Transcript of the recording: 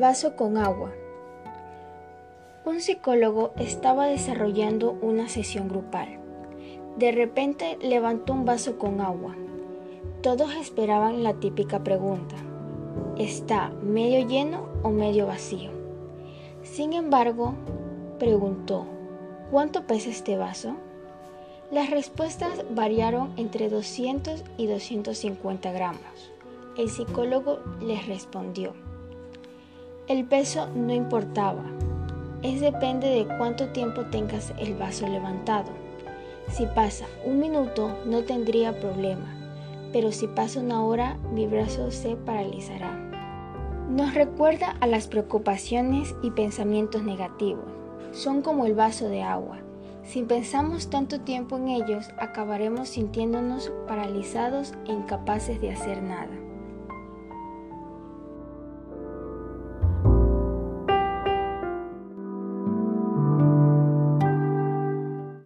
vaso con agua. Un psicólogo estaba desarrollando una sesión grupal. De repente levantó un vaso con agua. Todos esperaban la típica pregunta. ¿Está medio lleno o medio vacío? Sin embargo, preguntó, ¿cuánto pesa este vaso? Las respuestas variaron entre 200 y 250 gramos. El psicólogo les respondió, el peso no importaba, es depende de cuánto tiempo tengas el vaso levantado. Si pasa un minuto no tendría problema, pero si pasa una hora mi brazo se paralizará. Nos recuerda a las preocupaciones y pensamientos negativos. Son como el vaso de agua. Si pensamos tanto tiempo en ellos, acabaremos sintiéndonos paralizados e incapaces de hacer nada.